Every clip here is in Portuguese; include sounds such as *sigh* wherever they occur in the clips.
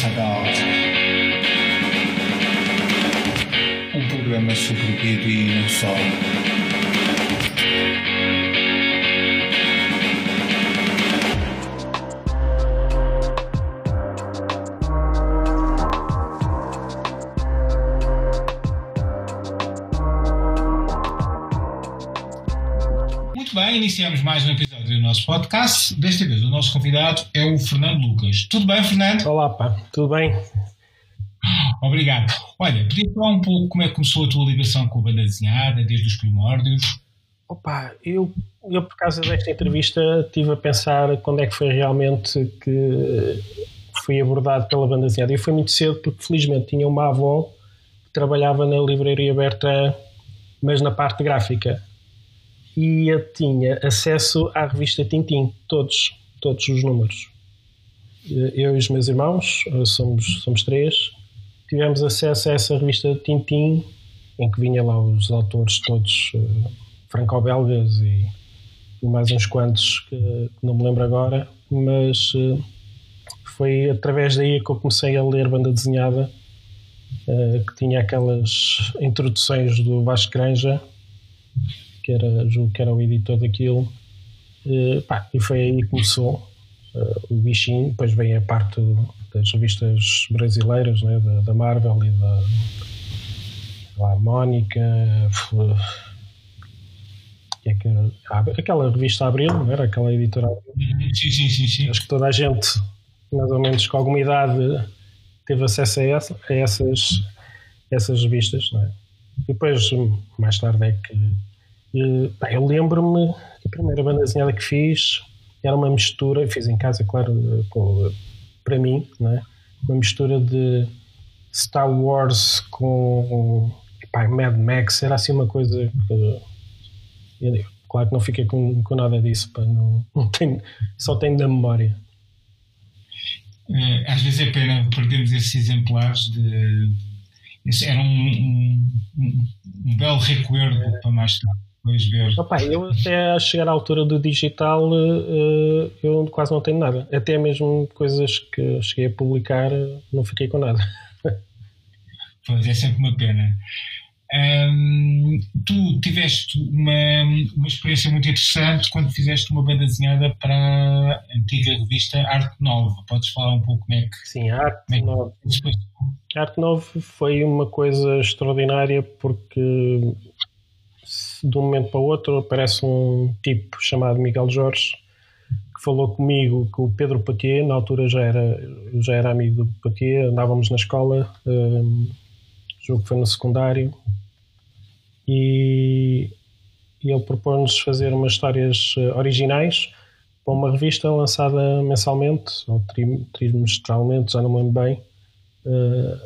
Sagal. Um programa sobre o Guido e não só. Muito bem, iniciamos mais um episódio do nosso podcast. Desta vez o nosso convidado é o Fernando Lucas. Tudo bem, Fernando? Olá, pá, tudo bem? Obrigado. Olha, podia falar um pouco como é que começou a tua ligação com a banda desenhada, desde os primórdios? Opa, eu, eu por causa desta entrevista estive a pensar quando é que foi realmente que fui abordado pela banda desenhada. E foi muito cedo porque felizmente tinha uma avó que trabalhava na livraria aberta, mas na parte gráfica. E eu tinha acesso à revista Tintim, todos, todos os números. Eu e os meus irmãos, somos, somos três, tivemos acesso a essa revista Tintim, em que vinha lá os autores todos uh, franco-belgas e, e, mais uns quantos que, que, não me lembro agora, mas uh, foi através daí que eu comecei a ler banda desenhada, uh, que tinha aquelas introduções do Vasco Granja, que era, julgo que era o editor daquilo, pá, e foi aí que começou o bichinho, depois vem a parte das revistas brasileiras, né, da, da Marvel e da, da Mónica, é que, aquela revista Abril, não era? Aquela editora Abril. Sim, sim, sim, sim. Acho que toda a gente, mais ou menos com alguma idade, teve acesso a, essa, a essas, essas revistas, não é? E depois, mais tarde, é que. Eu lembro-me que a primeira banda desenhada que fiz era uma mistura, fiz em casa, claro, com para mim, né? uma mistura de Star Wars com epá, Mad Max, era assim uma coisa que. Eu, claro que não fiquei com, com nada disso, pá, não, não tenho, só tenho da memória. Às vezes é pena perdermos esses exemplares de. Era um, um, um belo recuerdo é. para mais tarde. Opa, eu até a chegar à altura do digital uh, eu quase não tenho nada. Até mesmo coisas que cheguei a publicar não fiquei com nada. *laughs* Pois é sempre uma pena. Um, tu tiveste uma, uma experiência muito interessante quando fizeste uma banda desenhada para a antiga revista Arte Nova. Podes falar um pouco como é que. Sim, a Arte é Nova. A Arte Nova foi uma coisa extraordinária porque de um momento para o outro aparece um tipo chamado Miguel Jorge que falou comigo que o Pedro Patier, na altura já era, já era amigo do Patier, andávamos na escola, um, jogo que foi no secundário, e, e ele propôs-nos fazer umas histórias eh, originais para uma revista lançada mensalmente ou trimestralmente, já não me lembro bem. Uh,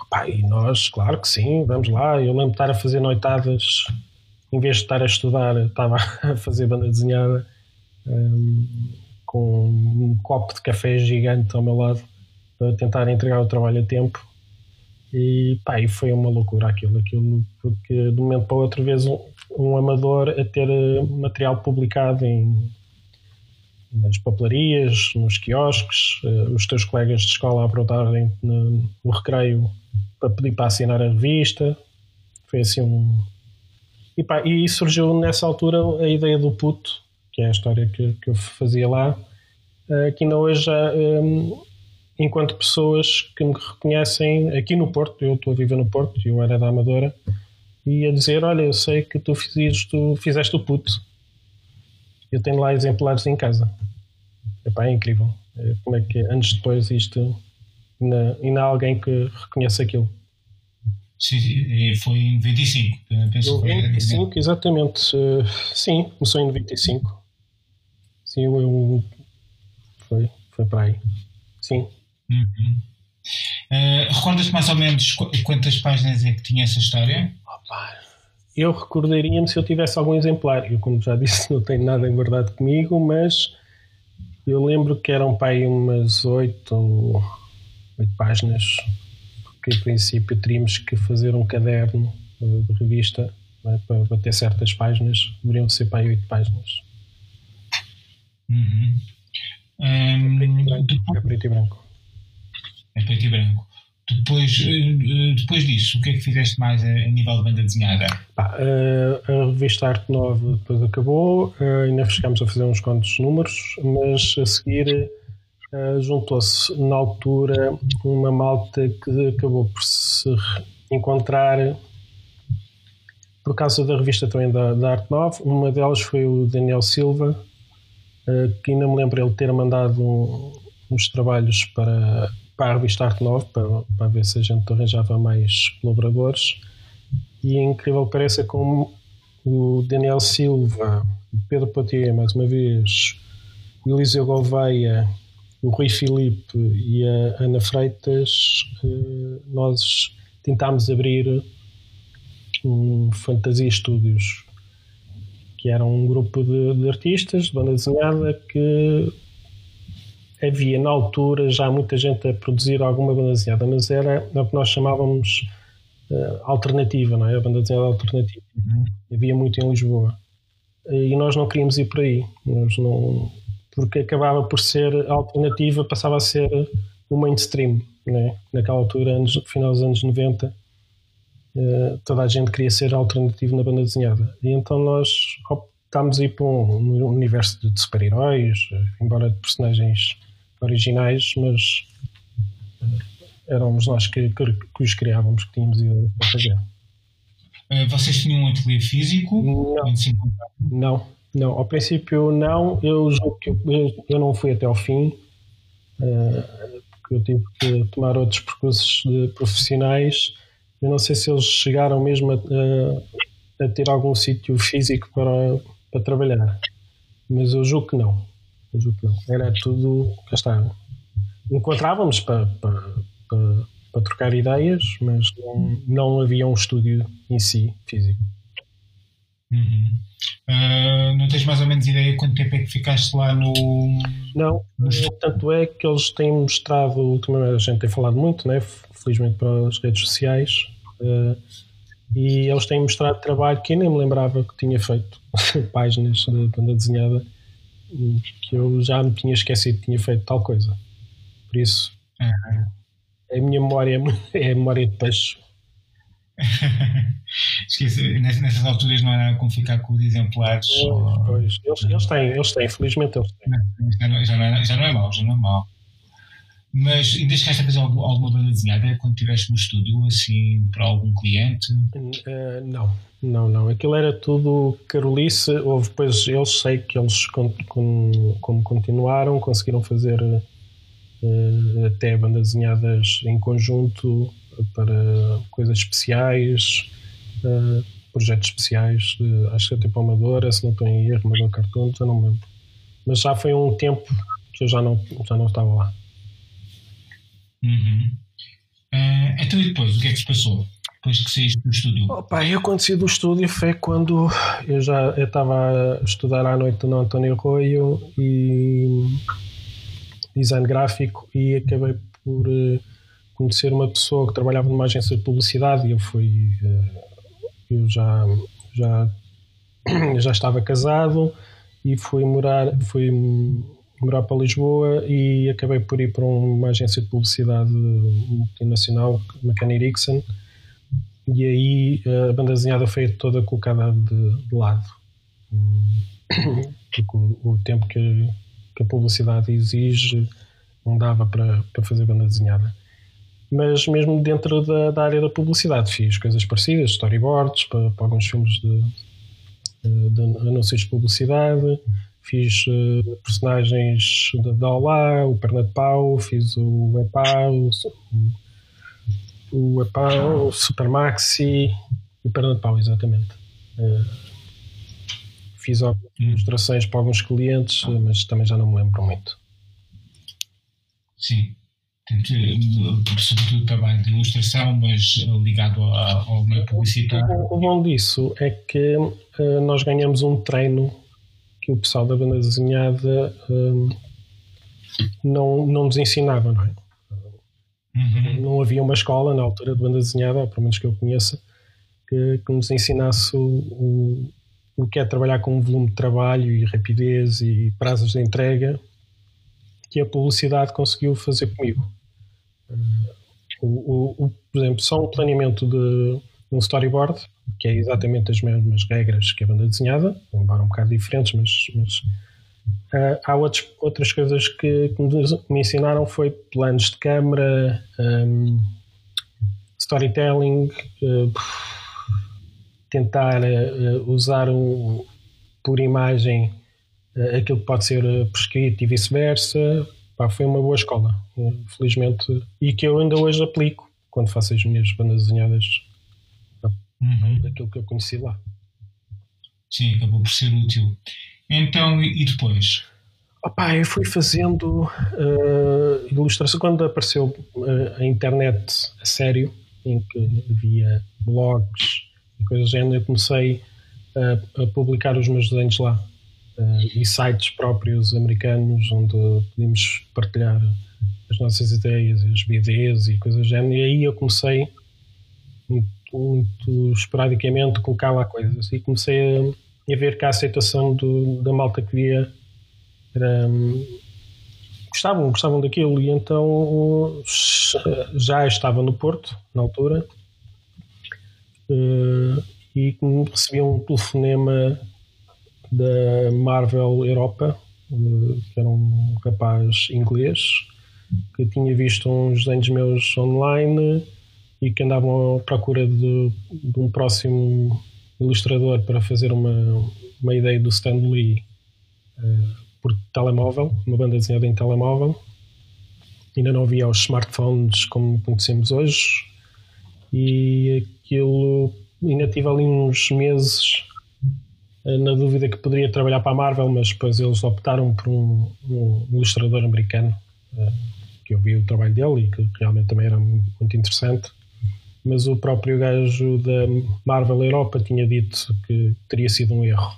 opá, e nós, claro que sim, vamos lá. Eu lembro de estar a fazer noitadas em vez de estar a estudar, estava *laughs* a fazer banda desenhada um, com um copo de café gigante ao meu lado para tentar entregar o trabalho a tempo. E, pá, e foi uma loucura aquilo, aquilo, porque de um momento para o outro vez um, um amador a ter eh, material publicado em, nas papelarias, nos quiosques, uh, os teus colegas de escola a perguntarem no, no recreio para pedir para assinar a revista. Foi assim um, e, pá, e surgiu nessa altura a ideia do puto, que é a história que, que eu fazia lá, uh, que ainda hoje, um, enquanto pessoas que me reconhecem aqui no Porto, eu estou a viver no Porto, eu era da Amadora, e a dizer: Olha, eu sei que tu fizeste, tu fizeste o puto. Eu tenho lá exemplares em casa. Epá, é incrível. É, como é que anos depois isto ainda, ainda há alguém que reconhece aquilo. Sim, foi em 95. Penso 95, foi, exatamente. Sim, começou em 95. Sim, eu, eu, foi, foi para aí. Sim. Uhum. Uh, Recordas-te mais ou menos quantas páginas é que tinha essa história? Opa, eu recordaria-me se eu tivesse algum exemplar. Eu, como já *laughs* disse, não tenho nada guardado comigo, mas eu lembro que eram para aí umas oito ou oito páginas que, em princípio, teríamos que fazer um caderno eh, de revista é? para, para, ter certas páginas, deveriam ser para aí oito páginas. Uhum. Um, é, preto e branco, é preto e branco. É preto e branco. Depois, uh, depois disso, o que é que fizeste mais a, a nível de banda desenhada? Uh, a revista Arte Nova depois acabou, ainda ficámos a fazer uns quantos números, mas a seguir juntou-se na altura uma malta que acabou por se encontrar por causa da revista também da, da Arte Nova. Uma delas foi o Daniel Silva, que ainda me lembro ele ter mandado uns trabalhos para, para a revista Arte Nova, para, para ver se a gente arranjava mais colaboradores. E é incrível que pareça como o Daniel Silva, o Pedro Potier, mais uma vez, o Eliseu Gouveia, o Rui Filipe e a Ana Freitas, eh, nós tentámos abrir um Fantasia Studios, que era um grupo de, de artistas de banda desenhada que havia na altura já muita gente a produzir alguma banda desenhada, mas era o que nós chamávamos uh, alternativa, não é? A banda desenhada alternativa. Uhum. Havia muito em Lisboa. E nós não queríamos ir por aí. Nós não, porque acabava por ser alternativa, passava a ser o mainstream. Né? Naquela altura, anos, final dos anos 90, uh, eh, toda a gente queria ser alternativo na banda desenhada. E então nós optámos a ir para um, um universo de, de super-heróis, embora de personagens originais, mas eh, éramos nós que, que, que os criávamos, que tínhamos ido a fazer. Eh, vocês tinham um ateliê físico? Não, não, não. Ao princípio não. Eu julgo que eu, eu não fui até ao fim, uh, porque eu tive que tomar outros percursos profissionais. Eu não sei se eles chegaram mesmo a, a ter algum sítio físico para, para trabalhar, mas eu julgo que não. Era tudo. Cá está. Encontrávamos para, para, para, para trocar ideias, mas não, não havia um estúdio em si físico. Uhum. Uh, não tens mais ou menos ideia quanto tempo é que ficaste lá no. Não, no... tanto é que eles têm mostrado, ultimamente a gente tem falado muito, né? felizmente para as redes sociais, uh, e eles têm mostrado trabalho que eu nem me lembrava que tinha feito *laughs* páginas de banda desenhada que eu já me tinha esquecido que tinha feito tal coisa. Por isso, uhum. a minha memória *laughs* é a memória de peixe. *laughs* Esqueci, nessas alturas não era como ficar com os exemplares. Pois, pois. Eles, eles, têm, eles têm, felizmente eles têm. Já não, já não, é, já não é mau, já não é mau. Mas ainda chegaste a fazer alguma banda desenhada quando estiveste no estúdio, assim, para algum cliente? Uh, não, não, não. Aquilo era tudo carolice. Houve depois, eu sei que eles, com, com, como continuaram, conseguiram fazer uh, até bandas desenhadas em conjunto para coisas especiais, uh, projetos especiais, acho que até para Amadora, se não estou em erro, Amador Cartoon, já não me lembro. Mas já foi um tempo que eu já não, já não estava lá. Uhum. Uh, então e depois, o que é que se passou? Depois que saíste do estúdio? Opa, eu quando saí do estúdio foi quando eu já estava a estudar à noite no António Arroio e design gráfico e acabei por uh, conhecer uma pessoa que trabalhava numa agência de publicidade e eu fui uh, eu já já *clears throat* já estava casado e fui morar fui morar para Lisboa e acabei por ir para uma agência de publicidade multinacional, McCann Erickson, e aí a banda desenhada foi toda colocada de, de lado. Porque o, o tempo que, que, a publicidade exige não dava para, para fazer banda desenhada. Mas mesmo dentro da, da área da publicidade fiz coisas parecidas, storyboards para, para alguns filmes de, de anúncios de publicidade, Fiz uh, personagens da Olá, o Perna de Pau, fiz o Epá, o, o Epá, o Super Maxi o Perna de Pau, exatamente. Uh, fiz algumas ilustrações para alguns clientes, mas também já não me lembro muito. Sim. Sobretudo trabalho de ilustração, mas ligado ao meio publicitário. O bom disso é que uh, nós ganhamos um treino que o pessoal da banda desenhada um, não, não nos ensinava, não é? Uhum. Não havia uma escola na altura de banda desenhada, ou pelo menos que eu conheça, que, que nos ensinasse o, o, o, que é trabalhar com um volume de trabalho e rapidez e prazos de entrega que a publicidade conseguiu fazer comigo. O, o, o, por exemplo, só um planeamento de um storyboard, que é exatamente as mesmas regras que a banda desenhada, embora um bocado diferentes, mas, mas uh, há outros, outras coisas que, que, me ensinaram foi planos de câmera, um, storytelling, uh, tentar uh, usar um, por imagem aquilo que pode ser prescrito e vice-versa. Foi uma boa escola, felizmente, e que eu ainda hoje aplico quando faço as minhas bandas desenhadas uhum. daquilo que eu conheci lá. Sim, acabou por ser útil. Então, e depois? Opa, eu fui fazendo uh, ilustração quando apareceu uh, a internet a sério, em que havia blogs e coisas do género, eu comecei a, a publicar os meus desenhos lá. Uh, e sites próprios americanos onde podíamos partilhar as nossas ideias, as BDs e coisas do género. E aí eu comecei muito esporadicamente colocar lá coisas e comecei a, a ver que a aceitação do, da malta que via era, gostavam, gostavam daquilo e então já estava no Porto na altura eh, e recebi um telefonema da Marvel Europa eh, que era um rapaz inglês que tinha visto uns desenhos meus online e que andavam à procura de, de um próximo ilustrador para fazer uma, uma ideia do Stan Lee uh, por telemóvel, uma banda desenhada em telemóvel. Ainda não havia os smartphones como conhecemos hoje e aquilo ainda tive ali uns meses na dúvida que poderia trabalhar para a Marvel, mas depois eles optaram por um, um ilustrador americano uh, que eu vi o trabalho dele e que realmente também era muito interessante mas o próprio gajo da Marvel Europa tinha dito que teria sido um erro.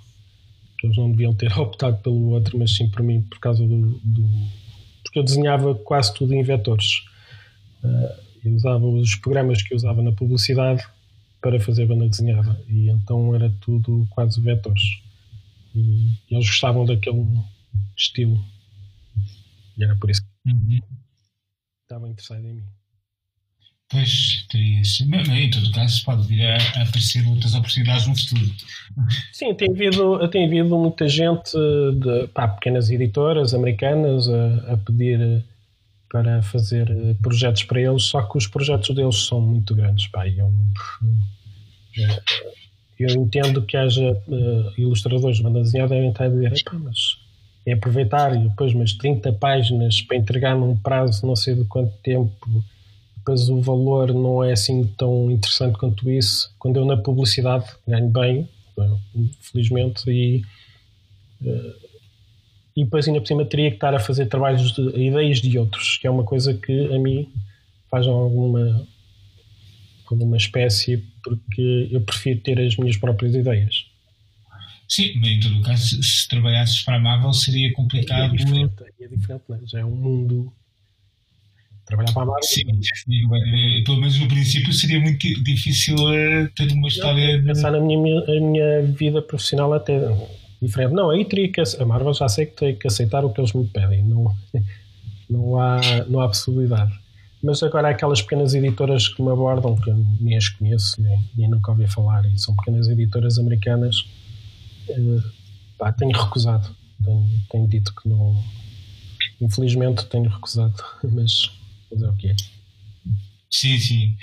Que eles não deviam ter *laughs* optado pelo outro, mas sim por mim, por causa do. do porque eu desenhava quase tudo em vetores. Uh, eu usava os programas que eu usava na publicidade para fazer banda desenhada e então era tudo quase vetores. E, e eles gostavam daquele estilo. E era por isso que uhum. estavam interessados em mim. Pois, teria Mas, em todo caso, pode vir a, a, aparecer outras oportunidades no futuro. Sim, tem havido, tem havido muita gente, de, pá, pequenas editoras americanas, a, a, pedir para fazer projetos para eles, só que os projetos deles são muito grandes. Pá, eu, eu entendo que haja uh, ilustradores de banda desenhada devem estar a dizer, mas é aproveitar e depois umas 30 páginas para entregar num prazo não sei de quanto tempo depois o valor não é assim tão interessante quanto isso. Quando eu na publicidade ganho bem, felizmente, e, eh, e depois ainda por cima teria que estar a fazer trabalhos de ideias de outros, que é uma coisa que a mim faz alguma, alguma espécie, porque eu prefiro ter as minhas próprias ideias. Sim, mas em todo caso, se trabalhasses para a Marvel seria complicado. É diferente, é diferente é? já é um mundo trabalhar para a Marvel. Sim, sim, pelo menos no princípio seria muito difícil eh, ter uma história. Não, pensar na minha, minha vida profissional até diferente. Não, aí teria que. A Marvel já sei que tem que aceitar o que eles me pedem, não, não, há, não há possibilidade. Mas agora há aquelas pequenas editoras que me abordam, que nem as conheço, nem, nem nunca ouvi falar, e são pequenas editoras americanas. Uh, pá, tenho recusado. Tenho, tenho dito que não. Infelizmente tenho recusado, *laughs* mas fazer o quê? Sim, sim.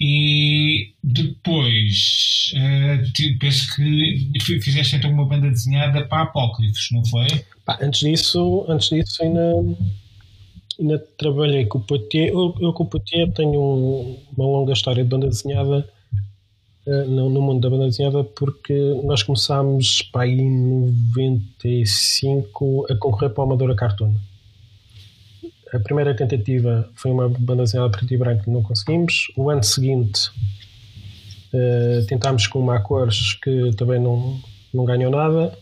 E depois, uh, penso que fizeste então uma banda desenhada para Apócrifos, não foi? Pá, antes disso, antes disso ainda, ainda trabalhei com o Poitier. Eu, eu com o Poitier tenho um, uma longa história de banda desenhada uh, no, no, mundo da banda desenhada porque nós começámos para em 95 a concorrer para a Amadora Cartoon a primeira tentativa foi uma banda desenhada preto e branco que não conseguimos. O ano seguinte uh, tentámos com uma a cores que também não, não ganhou nada.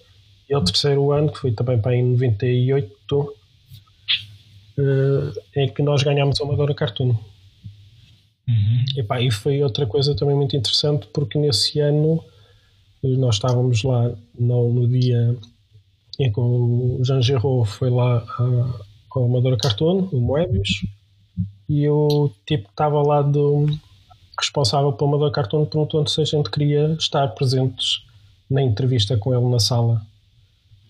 E o terceiro ano, que foi também para em 98, uh, é que nós ganhámos a Amadora Cartoon. Uhum. E, pá, e foi outra coisa também muito interessante porque nesse ano nós estávamos lá no, no dia em que o Jean Giraud foi lá a, com a Amadora Cartoon, o Moebius, e o tipo que estava lá do responsável pelo Amador Cartoon perguntou se a gente queria estar presentes na entrevista com ele na sala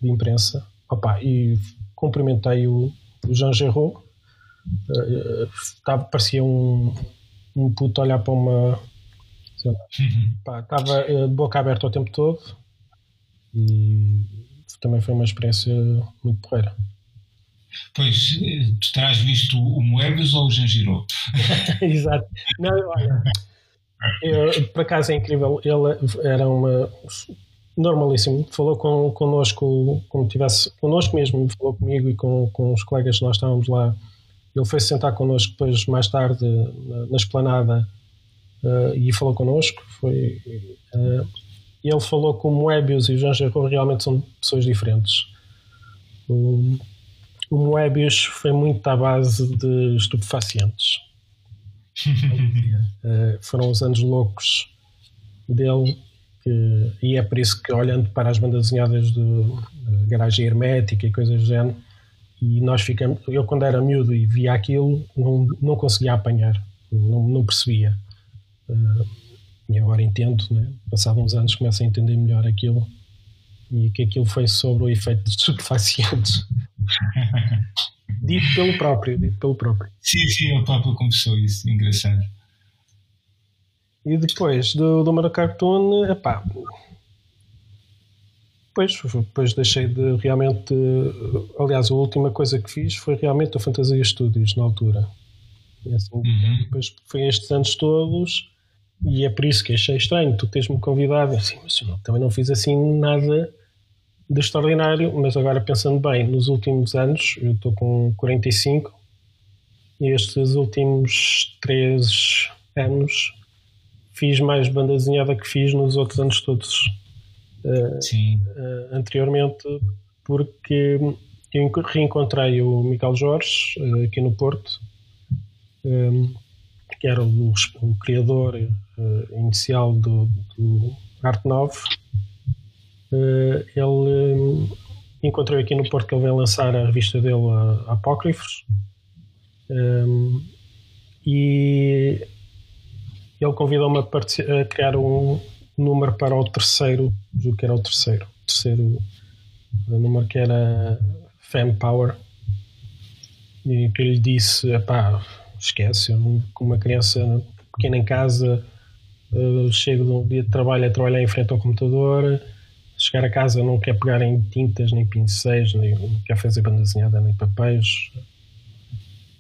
de imprensa. Opa, e cumprimentei o, o Jean Gerraud. Uh, parecia um, um puto olhar para uma. Estava uh, de boca aberta o tempo todo e também foi uma experiência muito porreira. Pois, tu terás visto o Moebius ou o Janjiro? *laughs* Exato. Não, olha, eu, por acaso é incrível, ele era uma normalíssimo, falou com, connosco como tivesse, connosco mesmo, falou comigo e com, com os colegas que nós estávamos lá. Ele foi -se sentar connosco depois, mais tarde, na, na esplanada uh, e falou connosco. Foi, uh, ele falou que o Moebius e o Jean Gerard realmente são pessoas diferentes. O Moebius foi muito à base de estupefacientes. uh, *laughs* foram os anos loucos dele que, e é por isso que olhando para as bandas desenhadas de, de garagem hermética e coisas do género e nós ficamos, eu quando era miúdo e via aquilo não, não conseguia apanhar não, não percebia uh, e agora entendo, né? passados uns anos começo a entender melhor aquilo e que aquilo foi sobre o efeito de *laughs* estupefacientes. dito pelo próprio, dito pelo próprio. Sim, sim, ele próprio confessou isso, engraçado. E depois do, do Maracartoon, epá, depois, depois deixei de realmente. Aliás, a última coisa que fiz foi realmente a Fantasia Studios na altura. Assim, uhum. Depois foi estes anos todos e é por isso que achei estranho tu teres-me convidado. Assim, mas não, também não fiz assim nada de extraordinário, mas agora pensando bem, nos últimos anos, eu estou com 45 e estes últimos 3 anos fiz mais banda desenhada que fiz nos outros anos todos uh, uh, anteriormente, porque eu reencontrei o Miguel Jorge uh, aqui no Porto, um, que era o, o criador inicial do, do Arte 9 Uh, ele um, encontrei aqui no Porto que ele vem lançar a revista dele, Apócrifos, um, e ele convidou-me a, a, criar um número para o terceiro, julgo que era o terceiro, terceiro número que era Fan Power, e que lhe disse: pá, esquece, eu, com uma criança pequena em casa, uh, chego de um dia de trabalho a trabalhar em frente ao computador chegar a casa não quer pegar em tintas, nem pincéis, nem quer fazer banda desenhada, nem papéis.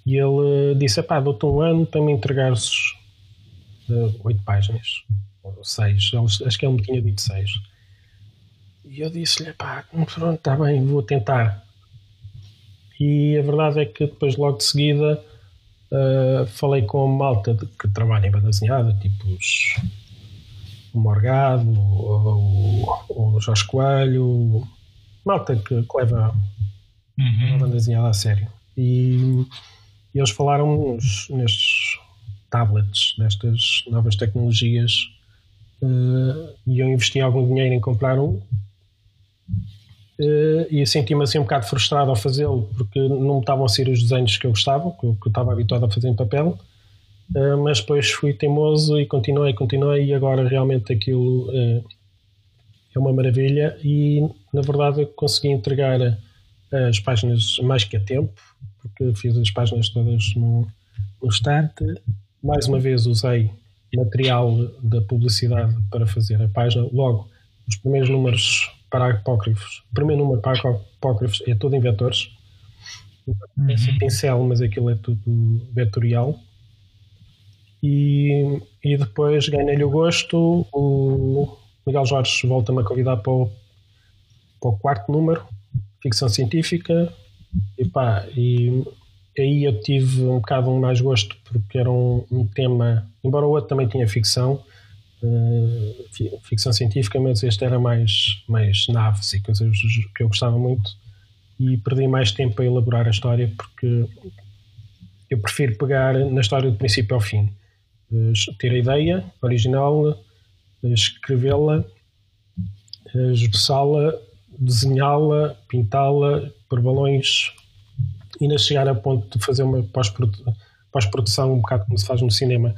E ele disse: pá, dou-te um ano para me entregares uh, oito páginas, ou seis, acho que ele me tinha dito seis. E eu disse-lhe: pá, pronto, está bem, vou tentar. E a verdade é que depois, logo de seguida, uh, falei com a malta de, que trabalha em banda desenhada, tipo os o Morgado, o, o Jorge Coelho, malta que, que leva uhum. a banda desenhada a sério. E, e eles falaram nos, nestes tablets, destas novas tecnologias, uh, e eu investi algum dinheiro em comprar um. Uh, e senti-me assim um bocado frustrado ao fazê-lo porque não estavam a ser os desenhos que eu gostava, que eu, que eu estava habituado a fazer em papel Uh, mas depois fui teimoso e continuei, continuei e agora realmente aquilo uh, é uma maravilha e na verdade eu consegui entregar as páginas mais que a tempo, porque fiz as páginas todas no, no instante. Mais uma vez usei material da publicidade para fazer a página. Logo, os primeiros números para apócrifos, o primeiro número para apócrifos é todo em vetores. Uhum. É pincel, mas aquilo é tudo vetorial e, e depois ganhei-lhe o gosto. O Miguel Jorge volta-me a convidar para o, para o quarto número, ficção científica. E, pá, e aí eu tive um bocado mais gosto porque era um, um tema, embora o outro também tinha ficção, uh, ficção científica, mas este era mais, mais naves e coisas que eu gostava muito. E perdi mais tempo a elaborar a história porque eu prefiro pegar na história do princípio ao fim ter a ideia original, escrevê-la, esboçá-la, desenhá-la, pintá-la por balões e ainda chegar a ponto de fazer uma pós-produção, um bocado como se faz no cinema,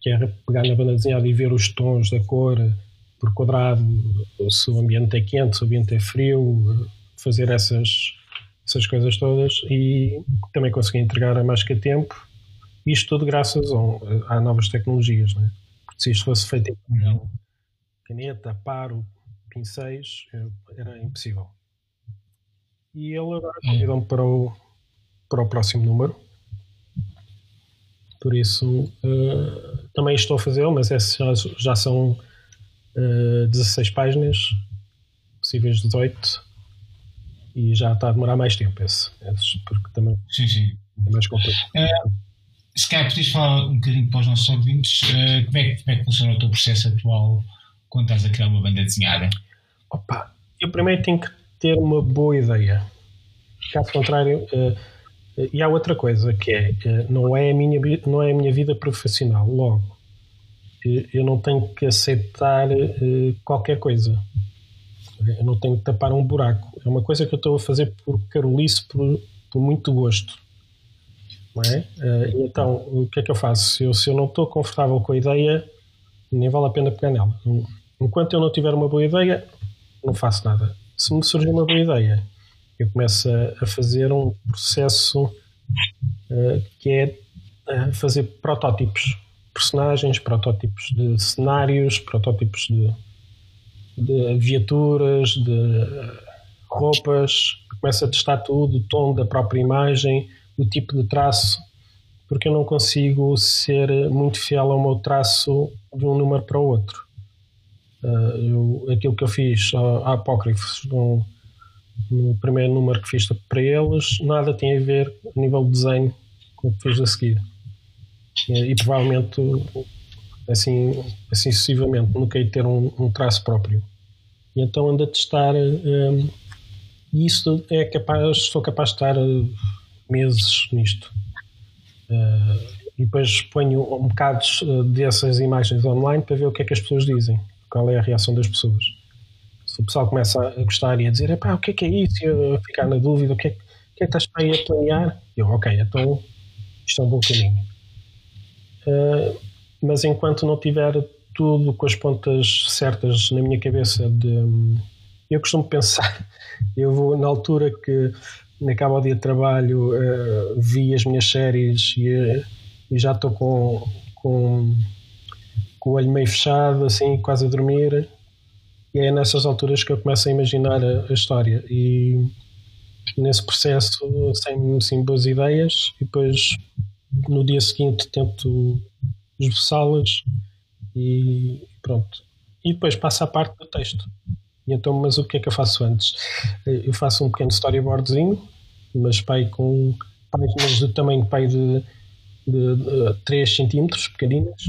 que é pegar na banda desenhada e ver os tons da cor por quadrado, se o ambiente é quente, se o ambiente é frio, fazer essas, essas coisas todas e também consegui entregar a mais que a tempo. Isto tudo graças a, a novas tecnologias, né? porque se isto fosse feito em caneta, paro, pincéis, era impossível. E ele agora é. convidou-me para o, para o próximo número. Por isso, uh, também estou a fazê-lo, mas esse já, já são uh, eh, 16 páginas, possíveis 18, e já está a demorar mais tempo esse, esse porque também sim, sim. é mais complexo. Uh, se calhar podias falar um bocadinho para os nossos ouvintes uh, como, é, como é que funciona o teu processo atual quando estás a criar uma banda desenhada? Opa, eu primeiro tenho que ter uma boa ideia. Caso contrário, uh, e há outra coisa que é, uh, não, é a minha, não é a minha vida profissional, logo. Eu não tenho que aceitar uh, qualquer coisa. Eu não tenho que tapar um buraco. É uma coisa que eu estou a fazer por carolice, por, por muito gosto. Não é? então, o que é que eu faço? Se eu, se eu não estou confortável com a ideia, nem vale a pena pegar nela. Enquanto eu não tiver uma boa ideia, não faço nada. Se me surgir uma boa ideia, eu começo a, a fazer um processo uh, que é uh, fazer protótipos, personagens, protótipos de cenários, protótipos de, de viaturas, de roupas. Começo a testar tudo, o tom da própria imagem, o tipo de traço, porque eu não consigo ser muito fiel ao meu traço de um número para o outro. Uh, eu, aquilo que eu fiz a, Apócrifos no, no, primeiro número que fiz para eles, nada tem a ver a nível de desenho com o que fiz a seguir. E, e provavelmente, assim, assim sucessivamente, nunca de ter um, um, traço próprio. E então ando a testar. Um, ah, e isso é capaz, sou capaz de estar meses nisto. Uh, e depois ponho um bocado dessas imagens online para ver o que é que as pessoas dizem qual é a reação das pessoas. O pessoal começa a gostar e a dizer, o que é que é isso? E eu ficar na dúvida, o que é, que, é que estás aí a planear? Eu, ok, então isto é um bom caminho. Uh, mas enquanto não tiver tudo com as pontas certas na minha cabeça de eu costumo pensar *laughs* eu vou na altura que acaba o dia de trabalho uh, vi as minhas séries e, e já estou com, com com o olho meio fechado, assim, quase a dormir. É nessas alturas que eu começo a imaginar a, a história. E nesse processo, sem assim, boas ideias, e depois no dia seguinte tento esboçá-las e pronto. E depois passa a parte do texto. E então, mas o que é que eu faço antes? Eu faço um pequeno storyboardzinho, mas pai com páginas do tamanho pai de, de, de 3 centímetros, pequeninas,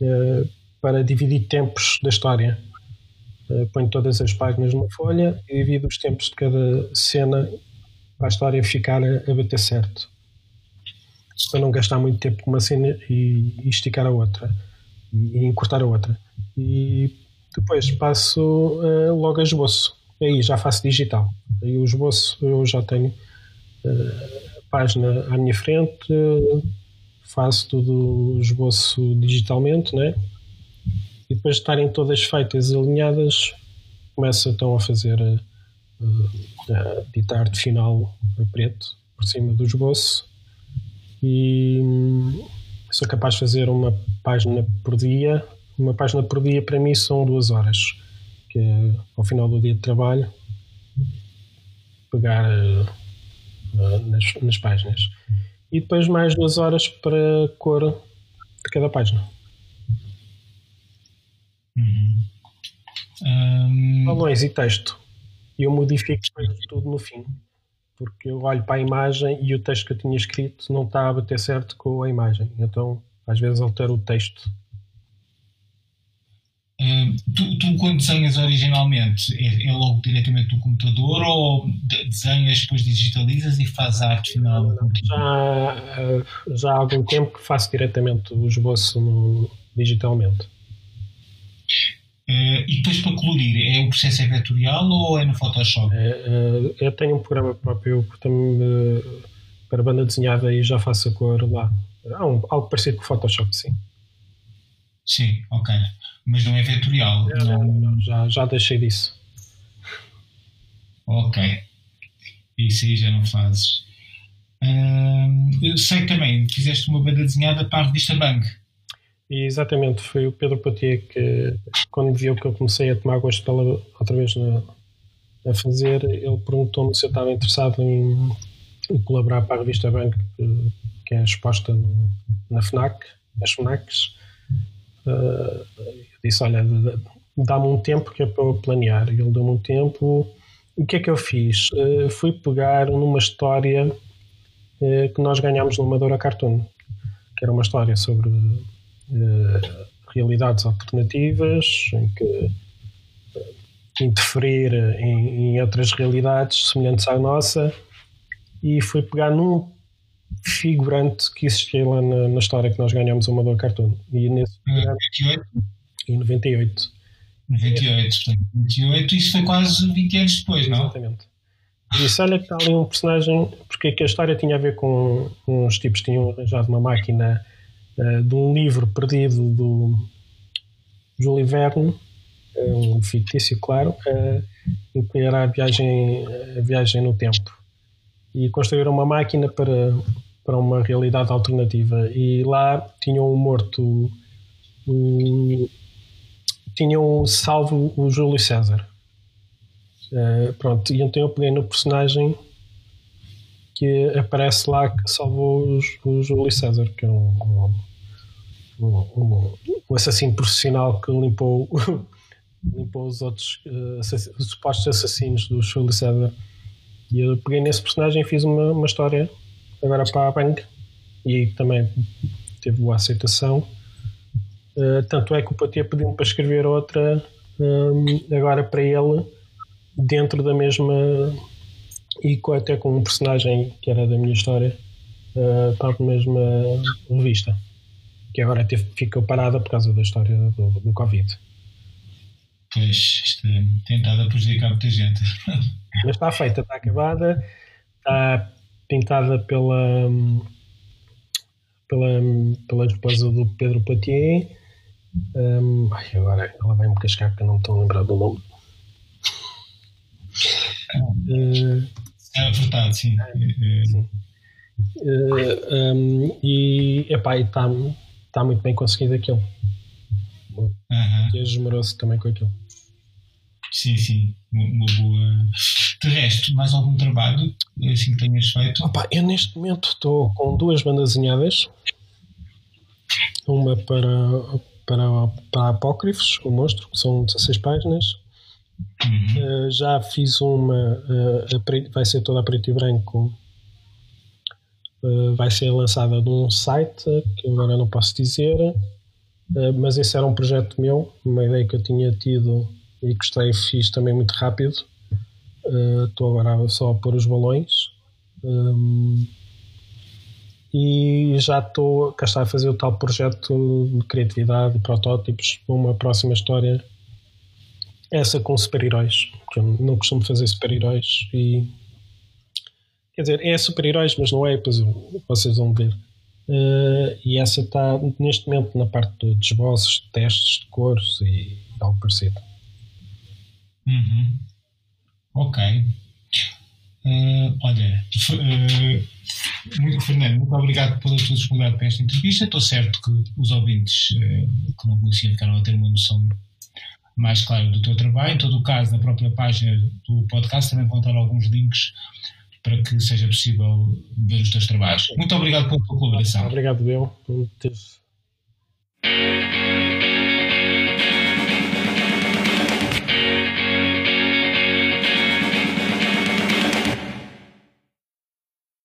eh, para dividir tempos da história. Uh, ponho todas as páginas numa folha e divido os tempos de cada cena para a história ficar a, bater certo. Para não gastar muito tempo com uma cena e, e esticar a outra e, e encurtar a outra. E depois passo uh, logo a esboço. Aí já faço digital. Aí o esboço eu já tenho uh, página à minha frente, uh, faço tudo o esboço digitalmente, né? E depois de estarem todas feitas e alinhadas, começo então a fazer a, a, a arte final a preto por cima do esboço e hum, sou capaz de fazer uma página por dia. Uma página por dia para mim são duas horas, que é ao final do dia de trabalho pegar uh, nas, nas páginas e depois mais duas horas para cor de cada página. Uhum. Um... Balões e texto. Eu modifico tudo no fim. Porque eu olho para a imagem e o texto que eu tinha escrito não está a bater certo com a imagem. Então, às vezes, altero o texto tu, tu, quando desenhas originalmente, é, é, logo diretamente no computador ou desenhas, depois digitalizas e fazes a arte final? Já, já há algum tempo que faço diretamente o esboço no, digitalmente. Uh, e depois para colorir, é o processo é vetorial ou é no Photoshop? Uh, eu tenho um programa próprio também, para banda desenhada e já faço a cor lá. um, algo parecido com o Photoshop, sim. Sim, ok. Mas não é vetorial. Não, não, não, já, já deixei disso. Ok. Isso aí já não fazes. Eu sei que também fizeste uma banda desenhada para a revista Bang. E exatamente, foi o Pedro Patier que, quando viu que eu comecei a tomar gosto dela outra vez na, a fazer, ele perguntou-me se eu estava interessado em, em, colaborar para a revista Bang, que, que é exposta no, na FNAC, nas FNACs. Uh, eu disse: Olha, dá-me um tempo que é para eu planear. Ele deu-me um tempo. O que é que eu fiz? Uh, fui pegar numa história uh, que nós ganhámos no Amadora Cartoon, que era uma história sobre realidades alternativas, em que interferir em, em, outras realidades semelhantes à nossa, e fui pegar num figurante que existia lá na, na história que nós ganhamos o Amador Cartoon. E nesse figurante, em 98. 98, portanto, 98, isso foi quase 20 anos depois, não? Exatamente. E disse: Olha, que está ali um personagem, porque a história tinha a ver com uns tipos que tinham arranjado uma máquina uh, de um livro perdido do Júlio Verne, uh, um fictício, claro, uh, em que era a viagem, a viagem no tempo. E construíram uma máquina para, para uma realidade alternativa. E lá tinham morto. Um, tinham salvo o Júlio César. Uh, pronto, e então eu peguei no personagem que aparece lá que salvou o, o Júlio César, que é um, um, um, um assassino profissional que limpou, *laughs* limpou os outros uh, os supostos assassinos do Júlio César. E eu peguei nesse personagem e fiz uma, uma história agora para a Bang e também teve boa aceitação. Uh, tanto é que o Patia pediu-me para escrever outra um, agora para ele dentro da mesma e até com um personagem que era da minha história uh, para a mesma revista que agora teve, ficou parada por causa da história do, do Covid. Pois, isto é, tem estado a prejudicar muita gente. *laughs* Mas está feita, está acabada, está pintada pela, pela, pela esposa do Pedro Patier. Um, ai, agora ela vai-me cascar porque eu não me estou a lembrar do nome. Uh, é verdade, sim. É, sim. Uh, um, e epá, está tá muito bem conseguido aquilo. Uhum. esmerou-se também com aquilo. Sim, sim, uma, boa. De resto, mais algum trabalho assim que tenhas feito? Opa, eu neste momento estou com duas bandas desenhadas, uma para, para, para Apócrifos, o monstro, que são 16 páginas. Uhum. Uh, já fiz uma, uh, vai ser toda a preto e branco, uh, vai ser lançada num site que agora não posso dizer, mas esse era um projeto meu, uma ideia que eu tinha tido e gostei, fiz também muito rápido. Estou agora só a pôr os balões. Um, e já estou cá a fazer o tal projeto de criatividade, de protótipos, uma próxima história. Essa com super-heróis, eu não costumo fazer super-heróis e quer dizer, é super-heróis, mas não é, pois vocês vão ver. Uh, e essa está neste momento na parte dos esboços, testes de cores e algo parecido. Uhum. Ok. Uh, olha, uh, Fernando, muito obrigado pela tua disponibilidade para esta entrevista. Estou certo que os ouvintes uh, que não conheciam ficaram a ter uma noção mais claro do teu trabalho. Em todo o caso, na própria página do podcast também vão estar alguns links para que seja possível ver os teus trabalhos. Muito obrigado pela tua colaboração. Obrigado, eu, por teres.